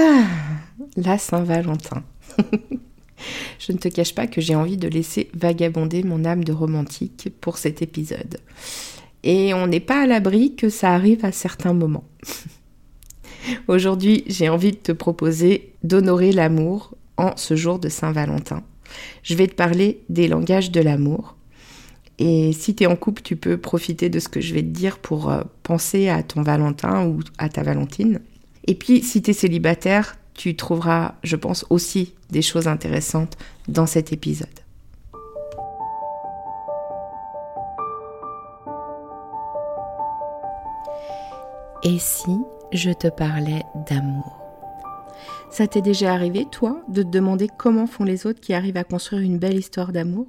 Ah, la Saint-Valentin. Je ne te cache pas que j'ai envie de laisser vagabonder mon âme de romantique pour cet épisode. Et on n'est pas à l'abri que ça arrive à certains moments. Aujourd'hui, j'ai envie de te proposer d'honorer l'amour en ce jour de Saint-Valentin. Je vais te parler des langages de l'amour. Et si tu es en couple, tu peux profiter de ce que je vais te dire pour euh, penser à ton Valentin ou à ta Valentine. Et puis, si tu es célibataire, tu trouveras, je pense, aussi des choses intéressantes dans cet épisode. Et si je te parlais d'amour? Ça t'est déjà arrivé, toi, de te demander comment font les autres qui arrivent à construire une belle histoire d'amour?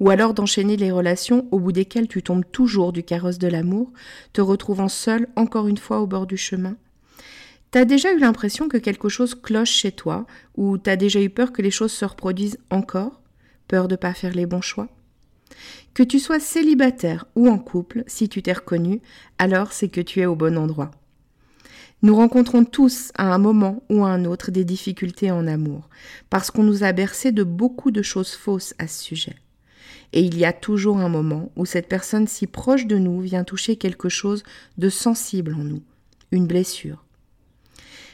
Ou alors d'enchaîner les relations au bout desquelles tu tombes toujours du carrosse de l'amour, te retrouvant seul encore une fois au bord du chemin? T'as déjà eu l'impression que quelque chose cloche chez toi, ou t'as déjà eu peur que les choses se reproduisent encore? Peur de pas faire les bons choix? Que tu sois célibataire ou en couple, si tu t'es reconnu, alors c'est que tu es au bon endroit. Nous rencontrons tous à un moment ou à un autre des difficultés en amour, parce qu'on nous a bercé de beaucoup de choses fausses à ce sujet. Et il y a toujours un moment où cette personne si proche de nous vient toucher quelque chose de sensible en nous, une blessure,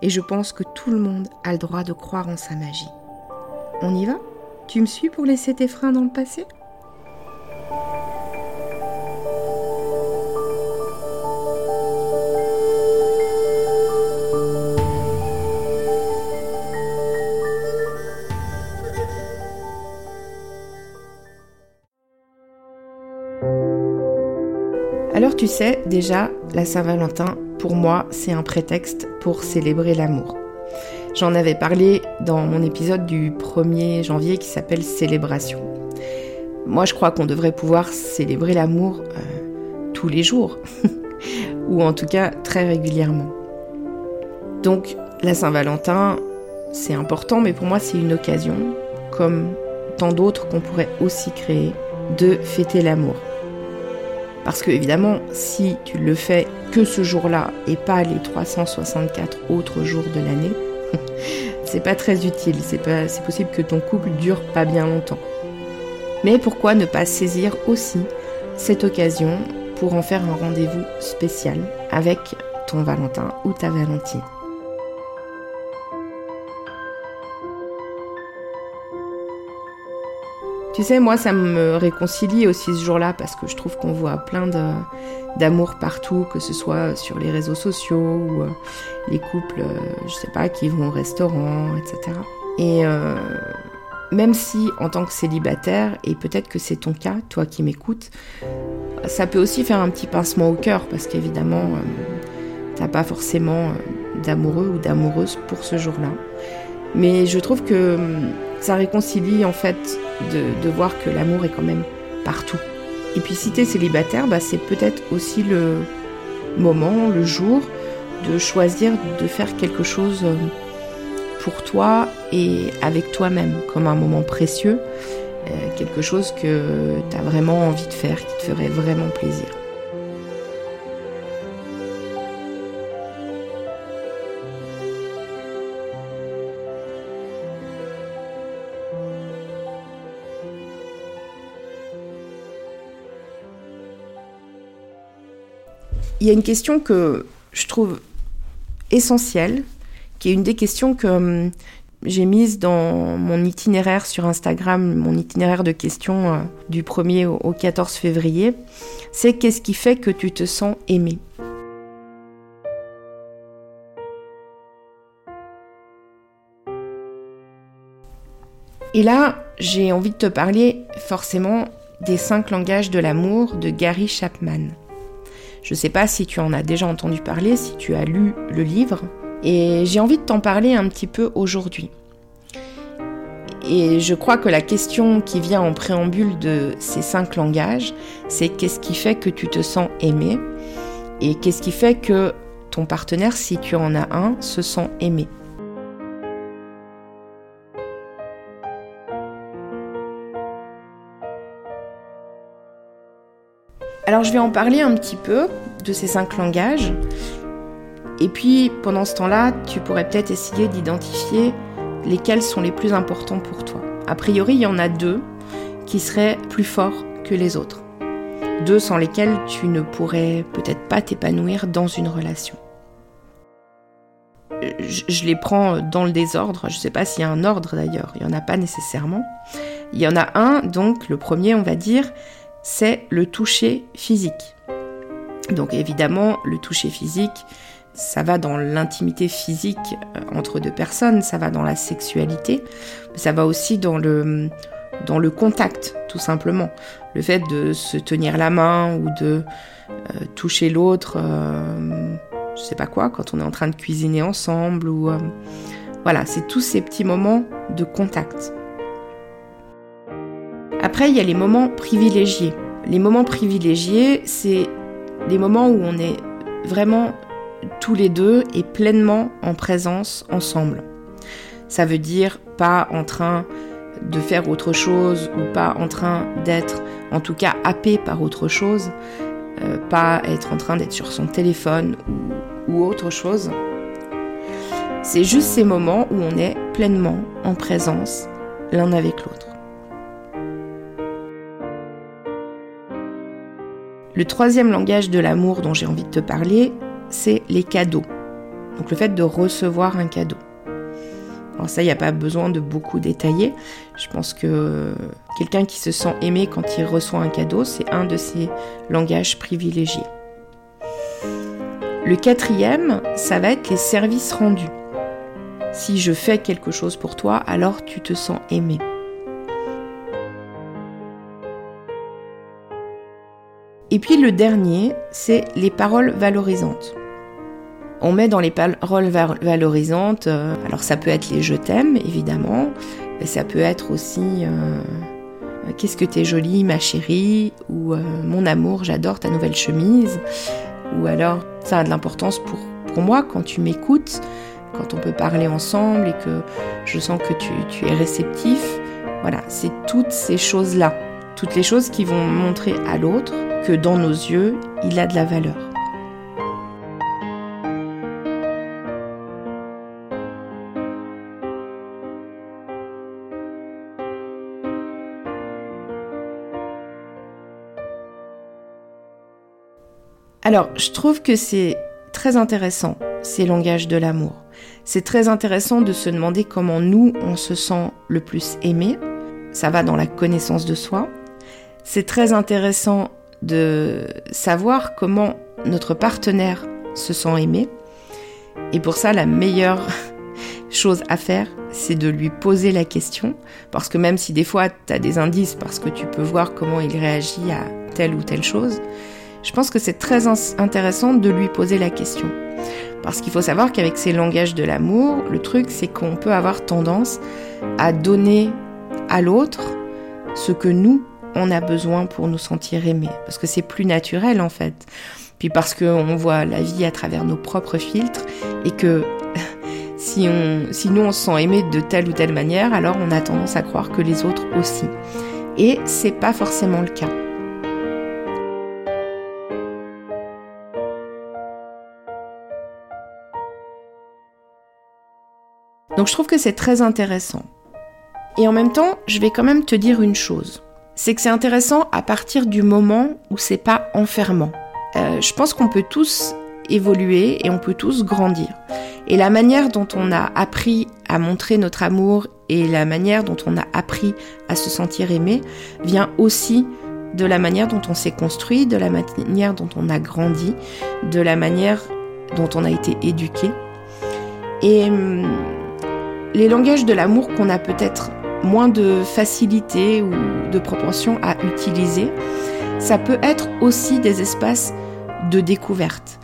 et je pense que tout le monde a le droit de croire en sa magie. On y va? Tu me suis pour laisser tes freins dans le passé? Alors tu sais, déjà, la Saint-Valentin, pour moi, c'est un prétexte pour célébrer l'amour. J'en avais parlé dans mon épisode du 1er janvier qui s'appelle Célébration. Moi, je crois qu'on devrait pouvoir célébrer l'amour euh, tous les jours, ou en tout cas très régulièrement. Donc, la Saint-Valentin, c'est important, mais pour moi, c'est une occasion, comme tant d'autres qu'on pourrait aussi créer, de fêter l'amour. Parce que évidemment, si tu le fais que ce jour-là et pas les 364 autres jours de l'année, c'est pas très utile. C'est possible que ton couple dure pas bien longtemps. Mais pourquoi ne pas saisir aussi cette occasion pour en faire un rendez-vous spécial avec ton Valentin ou ta Valentine? Tu sais, moi, ça me réconcilie aussi ce jour-là parce que je trouve qu'on voit plein d'amour partout, que ce soit sur les réseaux sociaux ou euh, les couples, euh, je sais pas, qui vont au restaurant, etc. Et euh, même si en tant que célibataire, et peut-être que c'est ton cas, toi qui m'écoutes, ça peut aussi faire un petit pincement au cœur parce qu'évidemment, t'as pas forcément d'amoureux ou d'amoureuse pour ce jour-là. Mais je trouve que ça réconcilie en fait de, voir que l'amour est quand même partout. Et puis si t'es célibataire, bah, c'est peut-être aussi le moment, le jour de choisir de faire quelque chose euh, pour toi et avec toi-même, comme un moment précieux, euh, quelque chose que tu as vraiment envie de faire, qui te ferait vraiment plaisir. Il y a une question que je trouve essentielle, qui est une des questions que hum, j'ai mise dans mon itinéraire sur Instagram, mon itinéraire de questions euh, du 1er au 14 février, c'est qu'est-ce qui fait que tu te sens aimé? Et là, j'ai envie de te parler forcément des cinq langages de l'amour de Gary Chapman. Je ne sais pas si tu en as déjà entendu parler, si tu as lu le livre, et j'ai envie de t'en parler un petit peu aujourd'hui. Et je crois que la question qui vient en préambule de ces cinq langages, c'est qu'est-ce qui fait que tu te sens aimé? Et qu'est-ce qui fait que ton partenaire, si tu en as un, se sent aimé? Alors je vais en parler un petit peu de ces cinq langages. Et puis pendant ce temps-là, tu pourrais peut-être essayer d'identifier lesquels sont les plus importants pour toi. A priori, il y en a deux qui seraient plus forts que les autres. Deux sans lesquels tu ne pourrais peut-être pas t'épanouir dans une relation. Je, les prends dans le désordre, je ne sais pas s'il y a un ordre d'ailleurs, il n'y en a pas nécessairement. Il y en a un, donc le premier on va dire, c'est le toucher physique. Donc évidemment, le toucher physique, ça va dans l'intimité physique euh, entre deux personnes, ça va dans la sexualité, ça va aussi dans le, contact, tout simplement. Le fait de se tenir la main ou de euh, toucher l'autre, euh, je sais pas quoi, quand on est en train de cuisiner ensemble ou. voilà, c'est tous ces petits moments de contact. Après, il y a les moments privilégiés. Les moments privilégiés, c'est les moments où on est vraiment tous les deux et pleinement en présence ensemble. Ça veut dire pas en train de faire autre chose ou pas en train d'être en tout cas happé par autre chose, euh, pas être en train d'être sur son téléphone ou, ou autre chose. C'est juste ces moments où on est pleinement en présence l'un avec l'autre. Le troisième langage de l'amour dont j'ai envie de te parler, c'est les cadeaux. Donc le fait de recevoir un cadeau. Alors ça, il n'y a pas besoin de beaucoup détailler. Je pense que quelqu'un qui se sent aimé quand il reçoit un cadeau, c'est un de ses langages privilégiés. Le quatrième, ça va être les services rendus. Si je fais quelque chose pour toi, alors tu te sens aimé. Et puis le dernier, c'est les paroles valorisantes. On met dans les paroles valorisantes, euh, alors ça peut être les je t'aime évidemment, mais ça peut être aussi euh, euh, qu'est-ce que t'es jolie ma chérie, ou mon amour j'adore ta nouvelle chemise, ou alors ça a de l'importance pour, pour moi quand tu m'écoutes, quand on peut parler ensemble et que je sens que tu es réceptif. Voilà, c'est toutes ces choses-là, toutes les choses qui vont montrer à l'autre que dans nos yeux, il a de la valeur. Alors, je trouve que c'est très intéressant, ces langages de l'amour. C'est très intéressant de se demander comment nous, on se sent le plus aimé. Ça va dans la connaissance de soi. C'est très intéressant de savoir comment notre partenaire se sent aimé. Et pour ça, la meilleure chose à faire, c'est de lui poser la question. Parce que même si des fois, tu as des indices, parce que tu peux voir comment il réagit à telle ou telle chose, je pense que c'est très intéressant de lui poser la question. Parce qu'il faut savoir qu'avec ces langages de l'amour, le truc, c'est qu'on peut avoir tendance à donner à l'autre ce que nous, on a besoin pour nous sentir aimés. Parce que c'est plus naturel en fait. Puis parce qu'on voit la vie à travers nos propres filtres et que si, nous on se sent aimé de telle ou telle manière, alors on a tendance à croire que les autres aussi. Et c'est pas forcément le cas. Donc je trouve que c'est très intéressant. Et en même temps, je vais quand même te dire une chose c'est que c'est intéressant à partir du moment où c'est pas enfermant. Euh, je pense qu'on peut tous évoluer et on peut tous grandir. Et la manière dont on a appris à montrer notre amour et la manière dont on a appris à se sentir aimé vient aussi de la manière dont on s'est construit, de la manière dont on a grandi, de la manière dont on a été éduqué. Et hum, les langages de l'amour qu'on a peut-être moins de facilité ou de propension à utiliser, ça peut être aussi des espaces de découverte.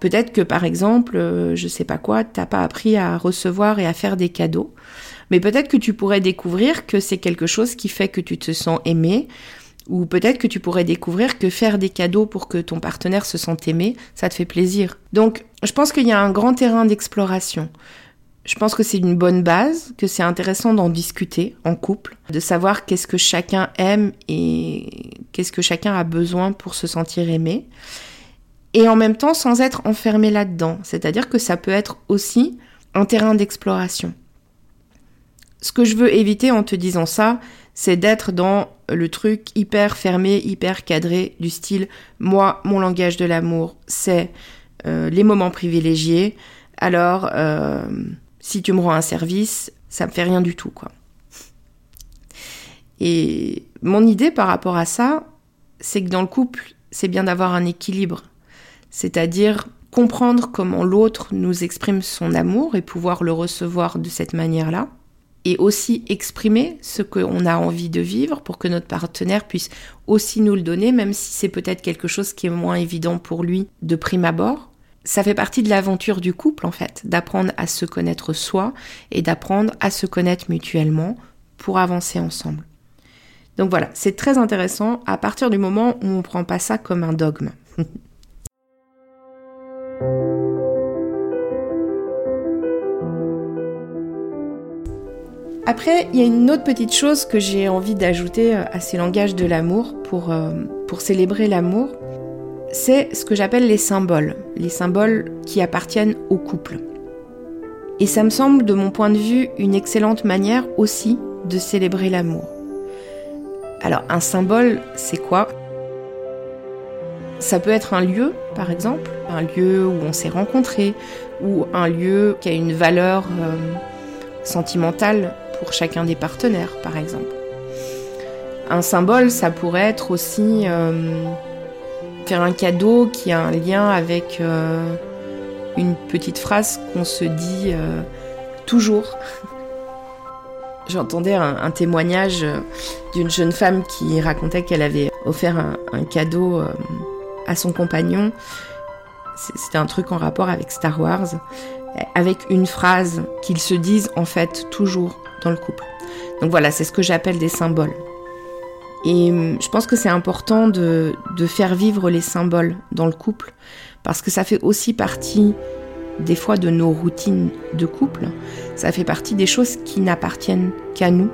Peut-être que par exemple, euh, je sais pas quoi, t'as pas appris à recevoir et à faire des cadeaux. Mais peut-être que tu pourrais découvrir que c'est quelque chose qui fait que tu te sens aimé, ou peut-être que tu pourrais découvrir que faire des cadeaux pour que ton partenaire se sente aimé, ça te fait plaisir. Donc, je pense qu'il y a un grand terrain d'exploration. Je pense que c'est une bonne base, que c'est intéressant d'en discuter en couple, de savoir qu'est-ce que chacun aime et qu'est-ce que chacun a besoin pour se sentir aimé. Et en même temps sans être enfermé là-dedans. C'est-à-dire que ça peut être aussi un terrain d'exploration. Ce que je veux éviter en te disant ça, c'est d'être dans le truc hyper fermé, hyper cadré, du style moi, mon langage de l'amour, c'est euh, les moments privilégiés. Alors, euh, si tu me rends un service, ça me fait rien du tout, quoi. Et mon idée par rapport à ça, c'est que dans le couple, c'est bien d'avoir un équilibre. C'est-à-dire comprendre comment l'autre nous exprime son amour et pouvoir le recevoir de cette manière-là et aussi exprimer ce qu'on a envie de vivre pour que notre partenaire puisse aussi nous le donner, même si c'est peut-être quelque chose qui est moins évident pour lui de prime abord. Ça fait partie de l'aventure du couple, en fait, d'apprendre à se connaître soi et d'apprendre à se connaître mutuellement pour avancer ensemble. Donc voilà, c'est très intéressant à partir du moment où on ne prend pas ça comme un dogme. Après, il y a une autre petite chose que j'ai envie d'ajouter euh, à ces langages de l'amour pour, euh, pour célébrer l'amour, c'est ce que j'appelle les symboles, les symboles qui appartiennent au couple. Et ça me semble, de mon point de vue, une excellente manière aussi de célébrer l'amour. Alors, un symbole, c'est quoi? Ça peut être un lieu, par exemple, un lieu où on s'est rencontrés, ou un lieu qui a une valeur euh, sentimentale pour chacun des partenaires, par exemple. Un symbole, ça pourrait être aussi euh, faire un cadeau qui a un lien avec euh, une petite phrase qu'on se dit euh, toujours. J'entendais un, témoignage d'une jeune femme qui racontait qu'elle avait offert un cadeau à son compagnon. C'était un truc en rapport avec Star Wars, avec une phrase qu'ils se disent en fait toujours le couple. Donc voilà, c'est ce que j'appelle des symboles. Et hum, je pense que c'est important de, faire vivre les symboles dans le couple, parce que ça fait aussi partie des fois de nos routines de couple, ça fait partie des choses qui n'appartiennent qu'à nous,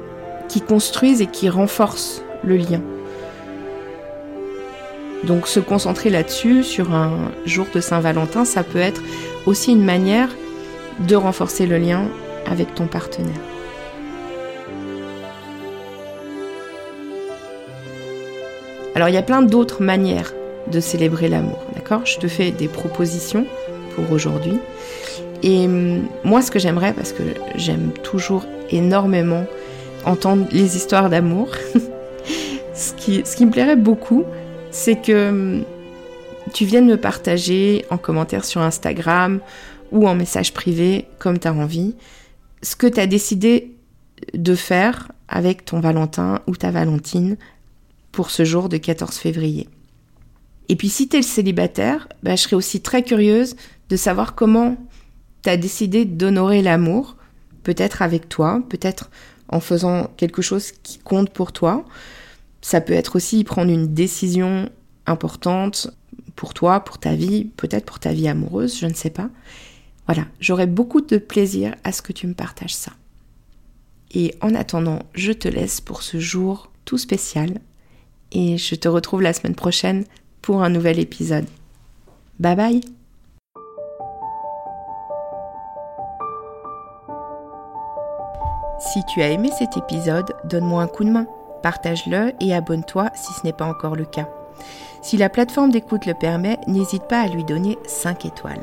qui construisent et qui renforcent le lien. Donc se concentrer là-dessus, sur un jour de Saint-Valentin, ça peut être aussi une manière de renforcer le lien avec ton partenaire. Alors il y a plein d'autres manières de célébrer l'amour, d'accord? Je te fais des propositions pour aujourd'hui. Et hum, moi, ce que j'aimerais, parce que j'aime toujours énormément entendre les histoires d'amour, ce, qui, me plairait beaucoup, c'est que hum, tu viennes me partager en commentaire sur Instagram ou en message privé, comme tu as envie, ce que tu as décidé de faire avec ton Valentin ou ta Valentine pour ce jour de 14 février. Et puis si tu es le célibataire, bah, je serais aussi très curieuse de savoir comment tu as décidé d'honorer l'amour, peut-être avec toi, peut-être en faisant quelque chose qui compte pour toi. Ça peut être aussi prendre une décision importante pour toi, pour ta vie, peut-être pour ta vie amoureuse, je ne sais pas. Voilà, j'aurais beaucoup de plaisir à ce que tu me partages ça. Et en attendant, je te laisse pour ce jour tout spécial et je te retrouve la semaine prochaine pour un nouvel épisode. Bye bye Si tu as aimé cet épisode, donne-moi un coup de main, partage-le et abonne-toi si ce n'est pas encore le cas. Si la plateforme d'écoute le permet, n'hésite pas à lui donner 5 étoiles.